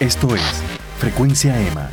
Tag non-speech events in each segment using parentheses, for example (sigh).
Esto es Frecuencia EMA.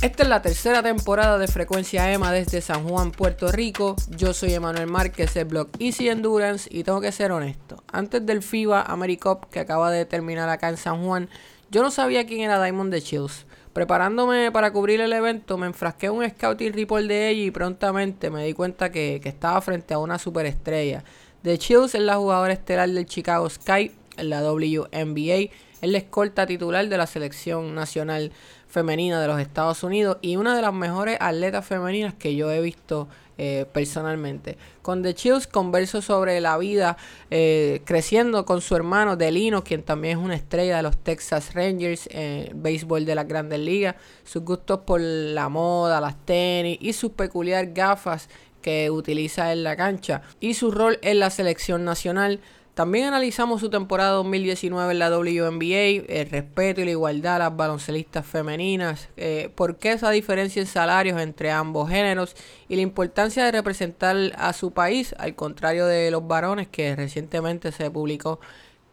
Esta es la tercera temporada de Frecuencia EMA desde San Juan, Puerto Rico. Yo soy Emanuel Márquez del blog Easy Endurance y tengo que ser honesto. Antes del FIBA AmeriCup que acaba de terminar acá en San Juan, yo no sabía quién era Diamond de Chills. Preparándome para cubrir el evento, me enfrasqué en un scouting report de ella y prontamente me di cuenta que, que estaba frente a una superestrella. De Chills es la jugadora estelar del Chicago Sky en la WNBA. Es la escolta titular de la selección nacional femenina de los Estados Unidos y una de las mejores atletas femeninas que yo he visto eh, personalmente. Con The Chills converso sobre la vida eh, creciendo con su hermano Delino, quien también es una estrella de los Texas Rangers, eh, béisbol de las grandes ligas, sus gustos por la moda, las tenis y sus peculiares gafas que utiliza en la cancha y su rol en la selección nacional. También analizamos su temporada 2019 en la WNBA, el respeto y la igualdad a las baloncelistas femeninas, eh, por qué esa diferencia en salarios entre ambos géneros y la importancia de representar a su país, al contrario de los varones que recientemente se publicó,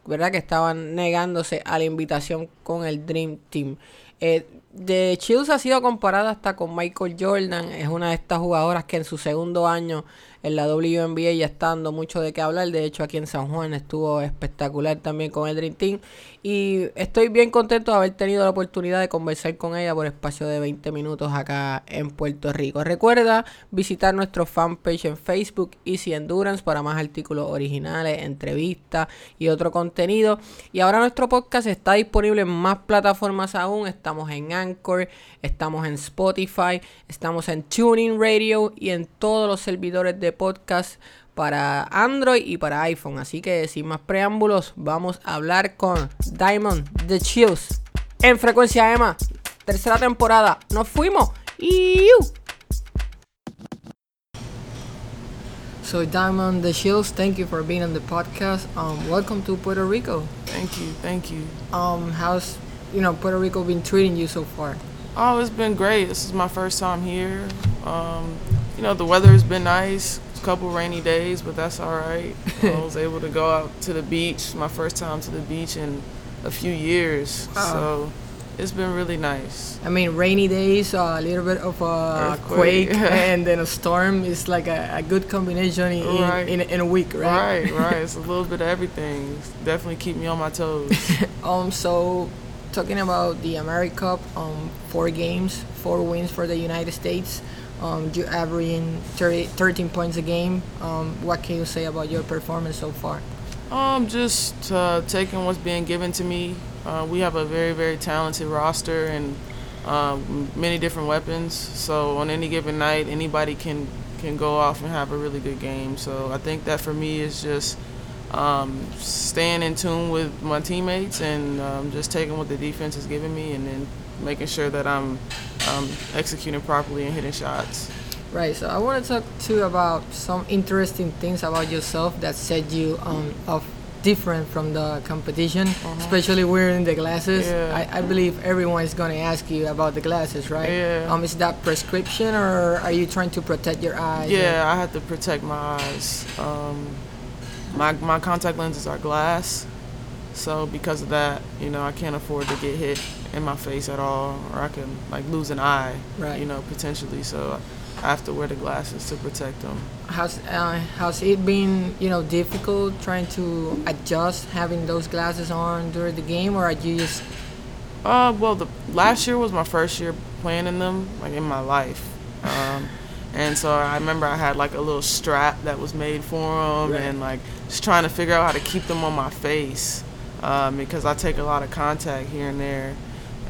¿verdad? Que estaban negándose a la invitación con el Dream Team. Eh, de Chills ha sido comparada hasta con Michael Jordan, es una de estas jugadoras que en su segundo año en la WNBA ya está dando mucho de qué hablar. De hecho, aquí en San Juan estuvo espectacular también con el Dream Team. Y estoy bien contento de haber tenido la oportunidad de conversar con ella por espacio de 20 minutos acá en Puerto Rico. Recuerda visitar nuestro fanpage en Facebook Easy Endurance para más artículos originales, entrevistas y otro contenido. Y ahora nuestro podcast está disponible en más plataformas aún. Estamos en Anchor, estamos en Spotify, estamos en Tuning Radio y en todos los servidores de podcast para Android y para iPhone. Así que sin más preámbulos, vamos a hablar con Diamond The Chills en Frecuencia Emma. Tercera temporada. Nos fuimos. So Diamond The Chills, thank you for being on the podcast. Um, welcome to Puerto Rico. Thank you, thank you. Um, how's you know Puerto Rico been treating you so far? Oh, it's been great. This is my first time here. Um, you know, the weather has been nice A couple rainy days, but that's all right. (laughs) I was able to go out to the beach. My first time to the beach in a few years, uh, so it's been really nice. I mean, rainy days, uh, a little bit of a Earthquake. quake, (laughs) and then a storm is like a, a good combination in, Right. in, in, a week, right? Right, (laughs) right. It's a little bit of everything. Definitely keep me on my toes. um, so talking about the AmeriCup, um, four games, four wins for the United States. Um, you averaging 30, 13 points a game. Um, what can you say about your performance so far? Um, just uh, taking what's being given to me. Uh, we have a very, very talented roster and um, many different weapons. So on any given night, anybody can can go off and have a really good game. So I think that for me is just um, staying in tune with my teammates and um, just taking what the defense is giving me and then making sure that I'm um, executing properly and hitting shots. Right. So I want to talk to you about some interesting things about yourself that set you um, off different from the competition, especially wearing the glasses. Yeah. I, I believe everyone is going to ask you about the glasses, right? Yeah. Um, is that prescription or are you trying to protect your eyes? Yeah, I have to protect my eyes. Um, my my contact lenses are glass, so because of that, you know, I can't afford to get hit in my face at all, or I can like lose an eye, Right. you know, potentially. So I have to wear the glasses to protect them. How's uh, how's it been? You know, difficult trying to adjust having those glasses on during the game, or are you just Uh, well, the last year was my first year playing in them, like in my life. Um, and so I remember I had like a little strap that was made for them, Right. and like just trying to figure out how to keep them on my face um, because I take a lot of contact here and there,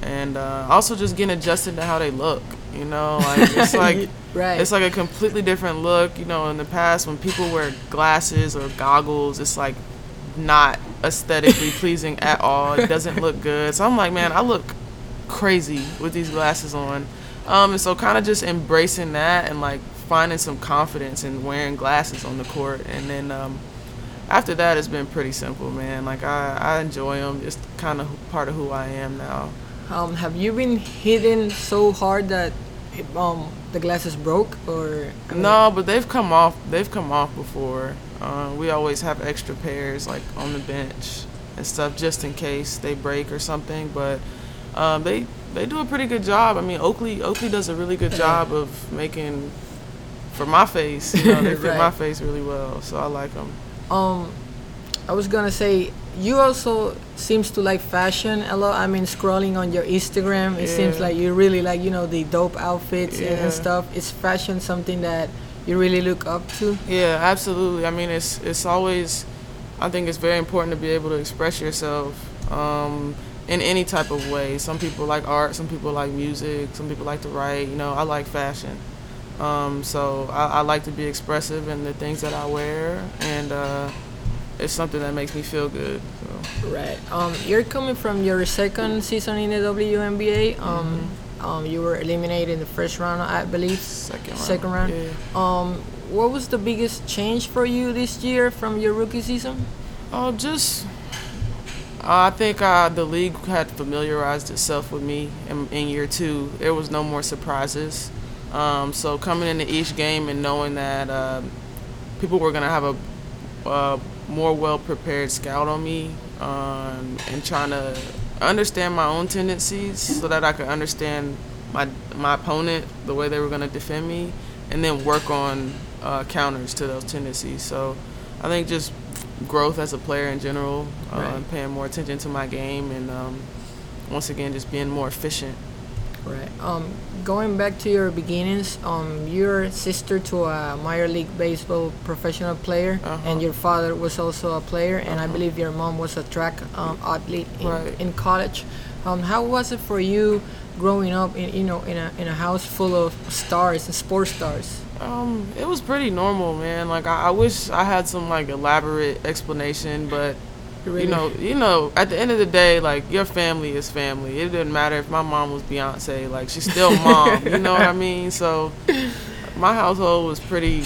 and uh, also just getting adjusted to how they look. You know, like it's (laughs) like right? it's like a completely different look. You know, in the past when people wear glasses or goggles, it's like not aesthetically (laughs) pleasing at all. It doesn't look good. So I'm like, man, I look crazy with these glasses on. Um, and so kind of just embracing that and like finding some confidence in wearing glasses on the court. And then um, after that, it's been pretty simple, man. Like I, I enjoy them. It's kind of part of who I am now. Um, have you been hitting so hard that um, the glasses broke, or I mean- No, but they've come off. They've come off before. Uh, we always have extra pairs like on the bench and stuff just in case they break or something. But um, they they do a pretty good job. I mean, Oakley Oakley does a really good job of making for my face. You know, they (laughs) fit my face really well, so I like them. Um, I was gonna say you also seems to like fashion a lot. I mean, scrolling on your Instagram, it seems like you really like you know the dope outfits and, Yeah. and stuff. Is fashion something that you really look up to? Yeah, absolutely. I mean, it's it's always, I think it's very important to be able to express yourself um, in any type of way. Some people like art, some people like music, some people like to write. You know, I like fashion, um, so I, I like to be expressive in the things that I wear, and uh, it's something that makes me feel good. So. Right. Um, you're coming from your second season in the WNBA. Um, um, you were eliminated in the first round, I believe. Second round. Second round. Yeah. Um, what was the biggest change for you this year from your rookie season? Oh, just I think uh, the league had familiarized itself with me in, in year two. There was no more surprises. Um, so coming into each game and knowing that uh, people were gonna have a uh, more well prepared scout on me um, and trying to understand my own tendencies so that I could understand my my opponent the way they were gonna defend me and then work on uh, counters to those tendencies. So I think just growth as a player in general, uh, Right. paying more attention to my game, and um, once again just being more efficient. Right. Um, going back to your beginnings, um, you're sister to a minor league baseball professional player, Uh-huh. and your father was also a player, and I Uh-huh. believe your mom was a track um, athlete in, Right. in college. Um, how was it for you growing up in you know in a in a house full of stars and sports stars? Um, it was pretty normal, man. Like I, I wish I had some like elaborate explanation, but? You know, you know, at the end of the day, like your family is family. It didn't matter if my mom was Beyonce, like she's still (laughs) mom. you know what I mean? So my household was pretty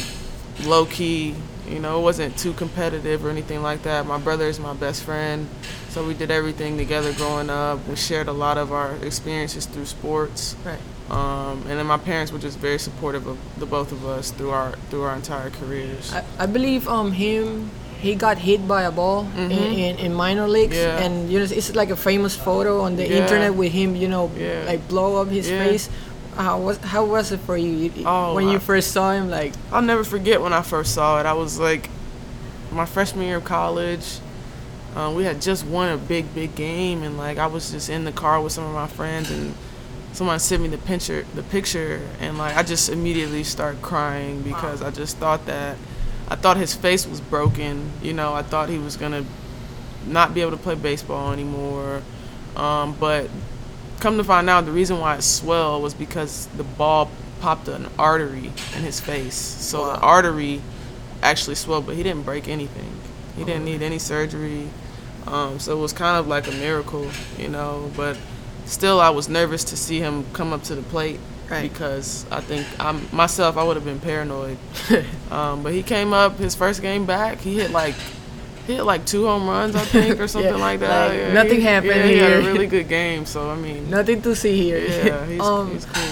low key. You know, it wasn't too competitive or anything like that. My brother is my best friend, so we did everything together growing up. We shared a lot of our experiences through sports. Right. Um, and then my parents were just very supportive of the both of us through our through our entire careers. I, I believe um him he got hit by a ball in, in, in minor leagues Mm-hmm. Yeah. and you know it's like a famous photo on the Yeah. internet with him you know Yeah. like blow up his face. How was how was it for you Oh, when you I- first saw him? Like I'll never forget when I first saw it. I was like my freshman year of college. Uh, we had just won a big, big game, and like I was just in the car with some of my friends, and someone sent me the picture, the picture, and like I just immediately started crying because I just thought that I thought his face was broken. You know, I thought he was gonna not be able to play baseball anymore. Um, but come to find out, the reason why it swelled was because the ball popped an artery in his face. So the artery actually swelled, but he didn't break anything. He didn't need any surgery. Um, so it was kind of like a miracle, you know. But still, I was nervous to see him come up to the plate Right. because I think I'm myself, I would have been paranoid. (laughs) um, but he came up his first game back. He hit like he hit like two home runs, I think, or (laughs) something like that. like, Yeah, nothing he, happened yeah, He had a really good (laughs) game. So I mean, nothing to see here. yeah, he's, um, he's cool.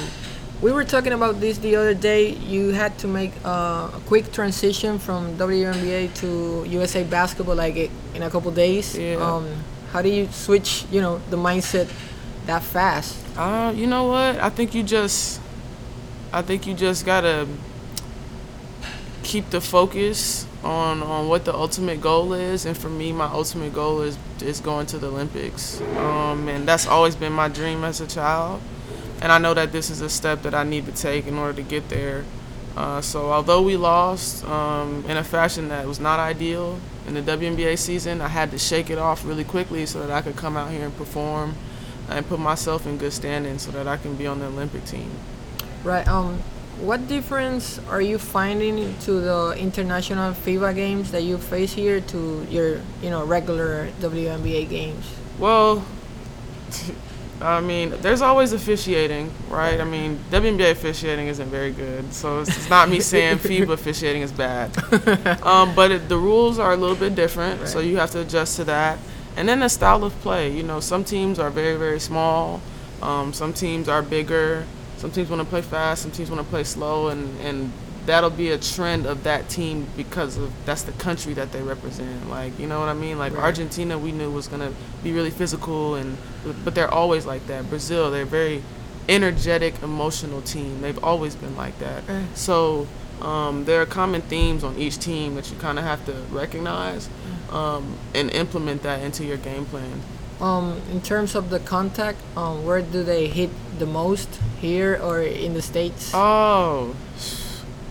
we were talking about this the other day. You had to make uh, a quick transition from WNBA to USA basketball, like in a couple days. Yeah. Um, how do you switch? You know, the mindset that fast. Uh, you know what? I think you just, I think you just gotta keep the focus on on what the ultimate goal is. And for me, my ultimate goal is is going to the Olympics. Um, and that's always been my dream as a child. And I know that this is a step that I need to take in order to get there. Uh, so although we lost um, in a fashion that was not ideal in the WNBA season, I had to shake it off really quickly so that I could come out here and perform and put myself in good standing so that I can be on the Olympic team. Right. Um, what difference are you finding to the international FIBA games that you face here to your, you know, regular WNBA games? Well, (laughs) I mean, there's always officiating, right? I mean, WNBA officiating isn't very good, so it's, it's not me saying (laughs) FIBA officiating is bad. Um, but it, the rules are a little bit different, so you have to adjust to that. And then the style of play. You know, some teams are very, very small. Um, some teams are bigger. Some teams want to play fast. Some teams want to play slow. And, and that'll be a trend of that team because of that's the country that they represent. Like you know what I mean? Like Right. Argentina, we knew was gonna be really physical and but they're always like that. Brazil, they're very energetic, emotional team. They've always been like that. Right. So um, there are common themes on each team that you kind of have to recognize um, and implement that into your game plan. Um, in terms of the contact, um, where do they hit the most? Here or in the states? Oh,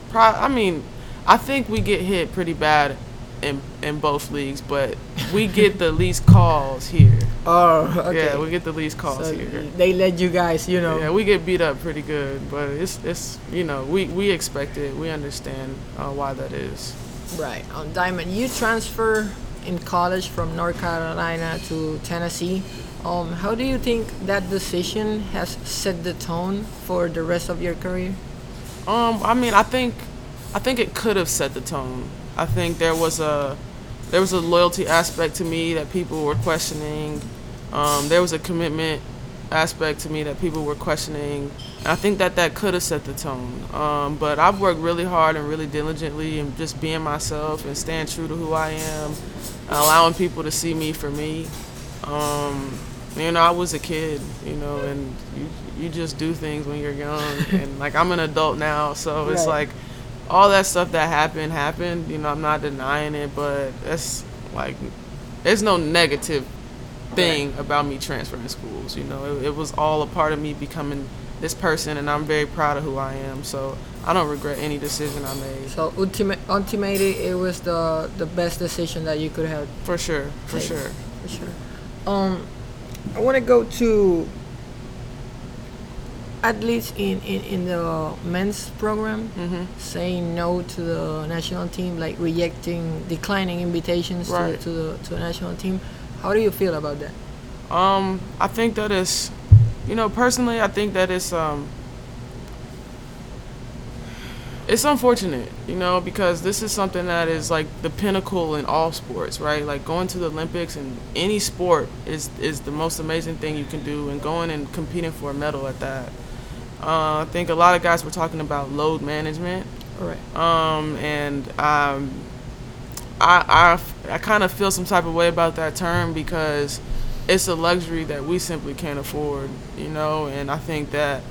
pro- I mean, I think we get hit pretty bad in in both leagues, but we get the least calls here. Oh, okay. Yeah, we get the least calls so here. they let you guys, you know. Yeah, we get beat up pretty good, but it's it's you know we we expect it. We understand uh, why that is. Right. on Diamond, you transfer in college from North Carolina to Tennessee. Um, how do you think that decision has set the tone for the rest of your career? Um, I mean, I think, I think it could have set the tone. I think there was a, there was a loyalty aspect to me that people were questioning. Um, there was a commitment aspect to me that people were questioning. And I think that that could have set the tone. Um, but I've worked really hard and really diligently and just being myself and staying true to who I am, allowing people to see me for me. Um, you know, I was a kid, you know, and you you just do things when you're young, and like I'm an adult now, so it's like all that stuff that happened happened. You know, I'm not denying it, but that's like there's no negative thing about me transferring schools. You know, it, it was all a part of me becoming this person, and I'm very proud of who I am. So I don't regret any decision I made, So ultimate, ultimately, it was the the best decision that you could have for sure, for sure. for sure. Um, I want to go to athletes in, in, in the men's program hmm saying no to the national team, like rejecting, declining invitations Right. to, to the to the national team. How do you feel about that? Um, I think that is, you know, personally, I think that it's um, it's unfortunate, you know, because this is something that is like the pinnacle in all sports, right? Like going to the Olympics and any sport is is the most amazing thing you can do, and going and competing for a medal at that. Uh, I think a lot of guys were talking about load management, All right. um, and um, I I, I kind of feel some type of way about that term because it's a luxury that we simply can't afford, you know. And I think that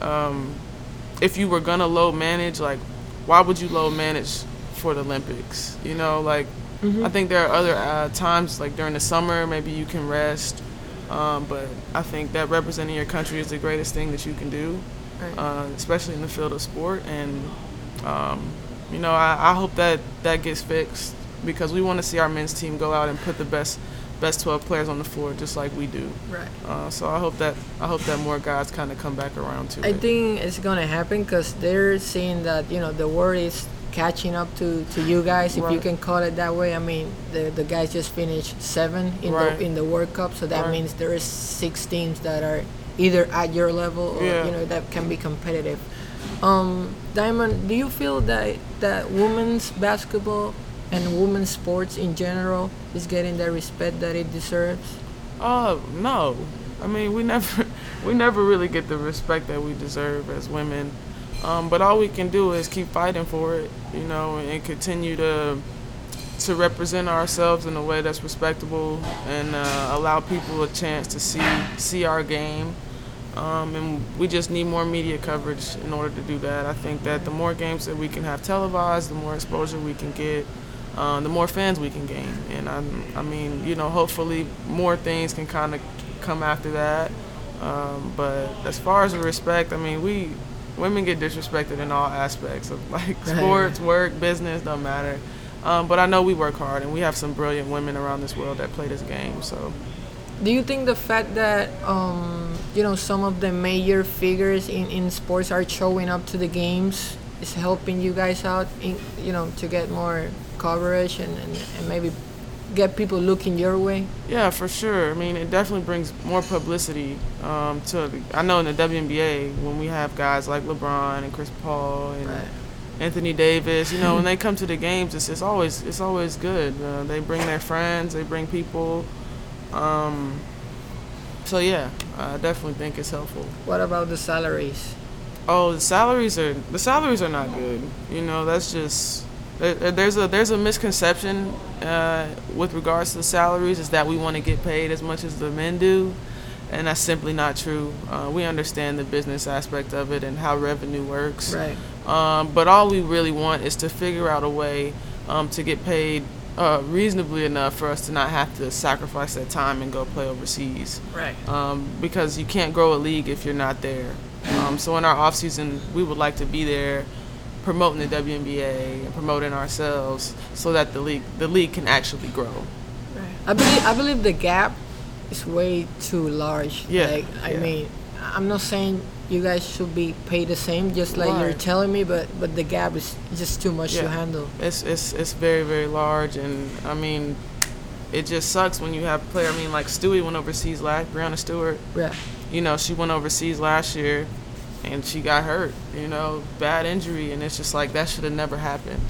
um, if you were gonna load manage, like, why would you load manage for the Olympics? You know, like I think there are other uh, times, like during the summer, maybe you can rest. Um, but I think that representing your country is the greatest thing that you can do Right. uh, especially in the field of sport. And um, you know, I, I hope that that gets fixed because we want to see our men's team go out and put the best best 12 players on the floor just like we do. right. Uh, so I hope that I hope that more guys kind of come back around to I it. think it's gonna happen because they're seeing that you know the world is catching up to, to you guys, if you can call it that way. I mean, the the guys just finished seven in Right. the in the World Cup, so that Right. means there is six teams that are either at your level or Yeah. you know that can be competitive. Um, Diamond, do you feel that that women's basketball and women's sports in general is getting the respect that it deserves? Uh, no. I mean, we never (laughs) we never really get the respect that we deserve as women. Um, but all we can do is keep fighting for it, you know, and continue to to represent ourselves in a way that's respectable and uh, allow people a chance to see see our game. Um, and we just need more media coverage in order to do that. I think that the more games that we can have televised, the more exposure we can get, uh, the more fans we can gain. And I, I mean, you know, hopefully more things can kind of come after that. Um, but as far as the respect, I mean, we women get disrespected in all aspects of like sports, work, business, don't matter. Um, but I know we work hard, and we have some brilliant women around this world that play this game. So Do you think the fact that um, you know some of the major figures in, in sports are showing up to the games is helping you guys out in, you know to get more coverage and, and, and maybe get people looking your way? Yeah, for sure. I mean, it definitely brings more publicity um, to. The, I know in the WNBA when we have guys like LeBron and Chris Paul and Right. Anthony Davis, you know, when (laughs) they come to the games, it's, it's always it's always good. Uh, they bring their friends, they bring people. Um, so yeah, I definitely think it's helpful. What about the salaries? Oh, the salaries are the salaries are not good. You know, that's just there's a there's a misconception uh, with regards to the salaries is that we want to get paid as much as the men do, and that's simply not true. Uh, we understand the business aspect of it and how revenue works. Right. Um, but all we really want is to figure out a way um, to get paid uh, reasonably enough for us to not have to sacrifice that time and go play overseas Right. um, because you can't grow a league if you're not there. Um, so in our off season, we would like to be there, promoting the WNBA and promoting ourselves, so that the league the league can actually grow. I believe I believe the gap is way too large. Yeah, Like I yeah. mean, I'm not saying you guys should be paid the same, just like you're telling me, but but the gap is just too much to Yeah. handle. It's it's it's very very large, and I mean, it just sucks when you have player. I mean, like Stewie went overseas last. Breanna Stewart, Yeah. you know, she went overseas last year, and she got hurt. You know, bad injury, and it's just like that should have never happened.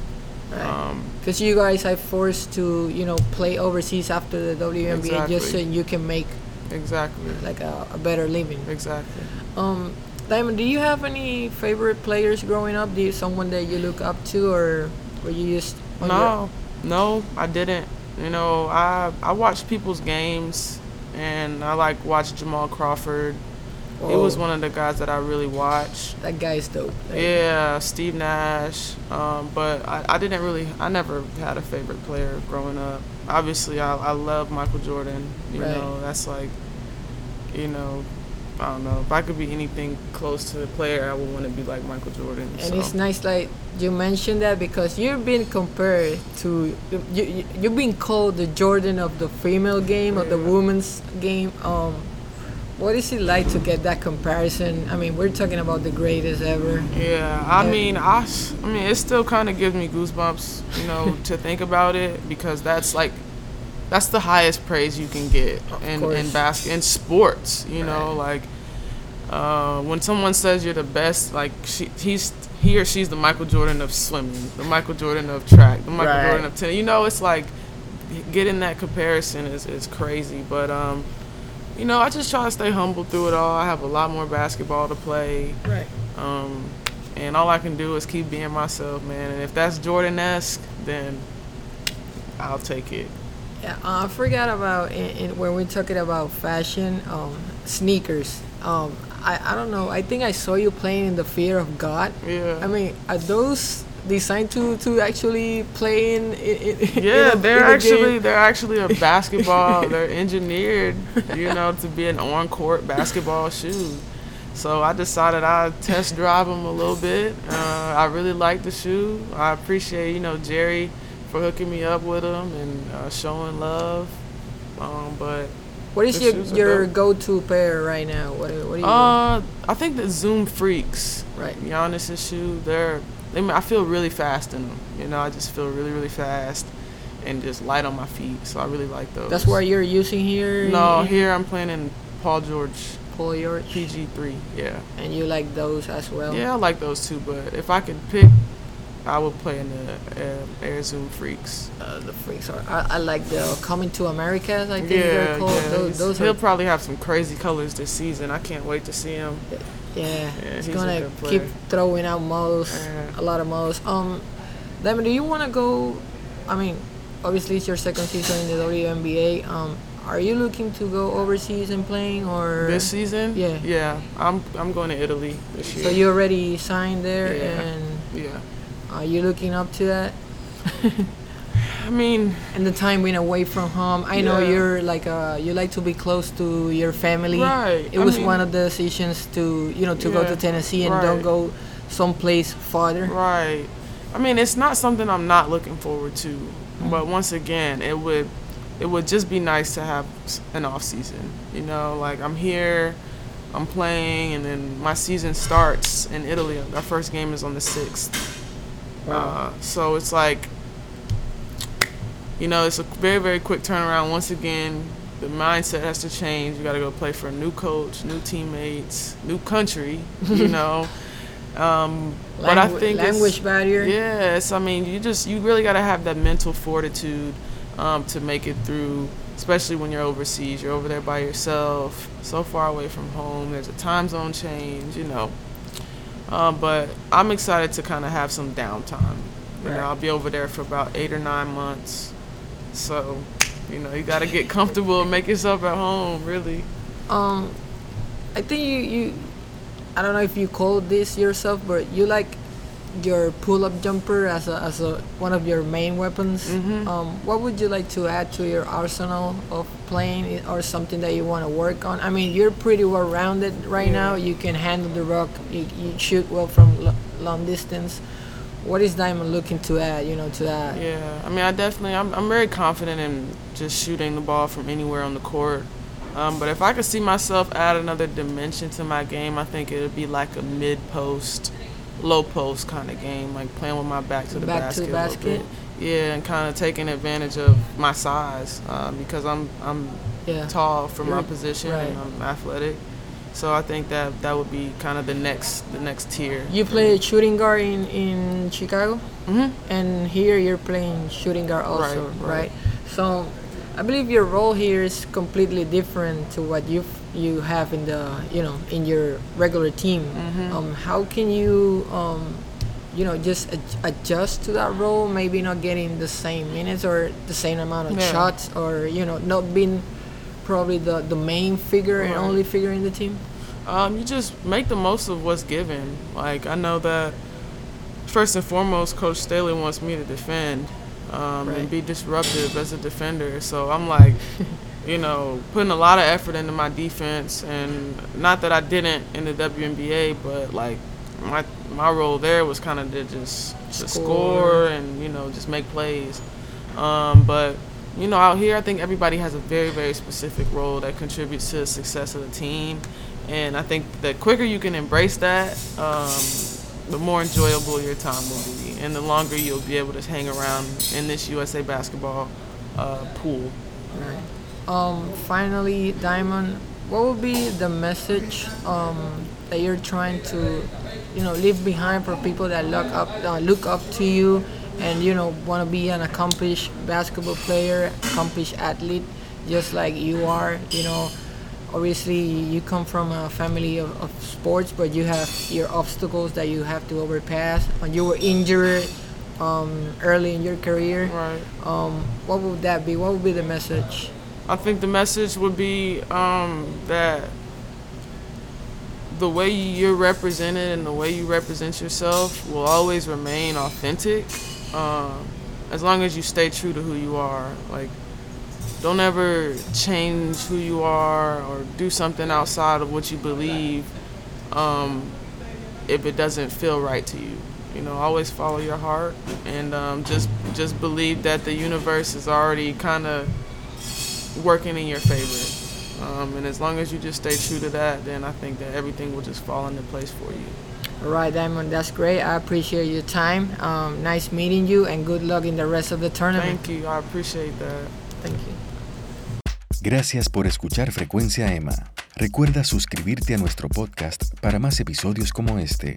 Right. Um, Because you guys are forced to, you know, play overseas after the WNBA just so you can make exactly, like a, a better living. exactly. Um, Diamond, do you have any favorite players growing up? Do you someone that you look up to, or were you just on your- No, no, I didn't. You know, I I watched people's games, and I like watched Jamal Crawford. He was one of the guys that I really watched. That guy's dope. Yeah, Steve Nash. Um, but I, I didn't really. I never had a favorite player growing up. Obviously, I I love Michael Jordan. You Right. know, that's like, you know. I don't know. If I could be anything close to the player, I would want to be like Michael Jordan. And so. it's nice, like you mentioned that because you've been compared to you, you you've been called the Jordan of the female game of the women's game. Um, what is it like to get that comparison? I mean, we're talking about the greatest ever. Yeah, I Yeah. mean, I mean, it still kind of gives me goosebumps, you know, (laughs) to think about it because that's like, that's the highest praise you can get Of in course. in basket in sports. You know, like uh, when someone says you're the best, like she, he's he or she's the Michael Jordan of swimming, the Michael Jordan of track, the Michael Right. Jordan of tennis. You know, it's like getting that comparison is is crazy, but um. You know, I just try to stay humble through it all. I have a lot more basketball to play. Right. Um, and all I can do is keep being myself, man. And if that's Jordan esque, then I'll take it. Yeah, uh, I forgot about in, in, when we're talking about fashion, um, sneakers. Um, I, I don't know. I think I saw you playing in the Fear of God. Yeah. I mean, are those designed to, to actually play in? in, in yeah, in a- they're actually they're actually a (laughs) basketball. they're engineered, you know, to be an on court basketball shoe. So I decided I'd test drive them a little bit. Uh, I really like the shoe. I appreciate you know Jerry for hooking me up with them and uh, showing love. Um, but What is your your go-to pair right now? What are, what are you? Uh, I think the Zoom Freaks, Right. Giannis's shoe, they're, they, I feel really fast in them. You know, I just feel really, really fast and just light on my feet. So I really like those. That's what you're using here. No, here I'm playing in Paul George Paul George, PG3. Yeah. and you like those as well. Yeah, I like those too, but if I could pick, I would play in the uh, Air Zoom Freaks. Uh, the freaks are. I, I like the Coming to Americas. I think yeah, they're called. yeah. Those, those he'll are. probably have some crazy colors this season. I can't wait to see him. Yeah, he's he's a gonna keep throwing out models, Yeah. a lot of models. Um, Lemon, do you want to go? I mean, obviously it's your second season in the WNBA. Um, are you looking to go overseas and playing, or This season? Yeah. Yeah. I'm I'm going to Italy this year. so you already signed there, Yeah. and Yeah. Are you looking up to that? (laughs) I mean, And the time being away from home, I know Yeah. you're like uh, you like to be close to your family. Right, It I was mean- one of the decisions to you know to go to Tennessee and don't go someplace farther. right. I mean, it's not something I'm not looking forward to. Mm-hmm. But once again, it would it would just be nice to have an off season. You know, like I'm here, I'm playing, and then my season starts in Italy. Our first game is on the sixth. Uh, so it's like, you know, it's a very very quick turnaround. Once again, the mindset has to change. You got to go play for a new coach, new teammates, new country. You (laughs) know. Um, but I Langu- think language barrier. Yes, I mean you just you really got to have that mental fortitude um, to make it through, especially when you're overseas. You're over there by yourself, so far away from home. There's a time zone change, you know. Uh, but I'm excited to kind of have some downtime. You Right. know, I'll be over there for about eight or nine months. So, you know, you got to get comfortable and make yourself at home, really. Um, I think you you, I don't know if you call this yourself, but you like your pull-up jumper as a as a one of your main weapons. Mhm. Um, what would you like to add to your arsenal of playing, or something that you want to work on? I mean, you're pretty well rounded right Yeah. now. You can handle the rock. You, you shoot well from lo- long distance. What is Diamond looking to add? You know, to that. Yeah, I mean, I definitely, I'm, I'm very confident in just shooting the ball from anywhere on the court. Um, but if I could see myself add another dimension to my game, I think it would be like a mid post, low post kind of game, like playing with my back to the Back basket. to the a little basket. Yeah, and kind of taking advantage of my size um, because I'm I'm Yeah. tall for my You're- position right. and I'm athletic. So I think that that would be kind of the next the next tier. You play shooting guard in in Chicago. hmm and here you're playing shooting guard also, Right, right? right. So I believe your role here is completely different to what you you have in the you know in your regular team. Mhm. Um, how can you um, you know just ad- adjust to that role? Maybe not getting the same minutes or the same amount of Yeah. shots, or you know not being probably the the main figure and only figure in the team. Um, you just make the most of what's given. Like I know that first and foremost, Coach Staley wants me to defend um, Right. and be disruptive as a defender. So I'm like, (laughs) you know, putting a lot of effort into my defense, and not that I didn't in the WNBA, but like my my role there was kind of to just to Score. score and you know just make plays. Um, but you know, out here, I think everybody has a very, very specific role that contributes to the success of the team. And I think the quicker you can embrace that, um, the more enjoyable your time will be, and the longer you'll be able to hang around in this USA basketball uh, pool. Right. Um, finally, Diamond, what would be the message um, that you're trying to, you know, leave behind for people that look up, uh, look up to you, and you know, want to be an accomplished basketball player, accomplished athlete, just like you are. You know, obviously you come from a family of, of sports, but you have your obstacles that you have to overpass. And you were injured um, early in your career. Right. Um, what would that be? What would be the message? I think the message would be um, that the way you're represented and the way you represent yourself will always remain authentic um, as long as you stay true to who you are. Like, don't ever change who you are or do something outside of what you believe um, if it doesn't feel right to you. You know, always follow your heart and um, just just believe that the universe is already kind of working in your favor. Um, and as long as you just stay true to that, then I think that everything will just fall into place for you. All right, Diamond, that's great. I appreciate your time. Um, nice meeting you, and good luck in the rest of the tournament. Thank you. I appreciate that. Thank you. Gracias por escuchar Frecuencia Emma. Recuerda suscribirte a nuestro podcast para más episodios como este.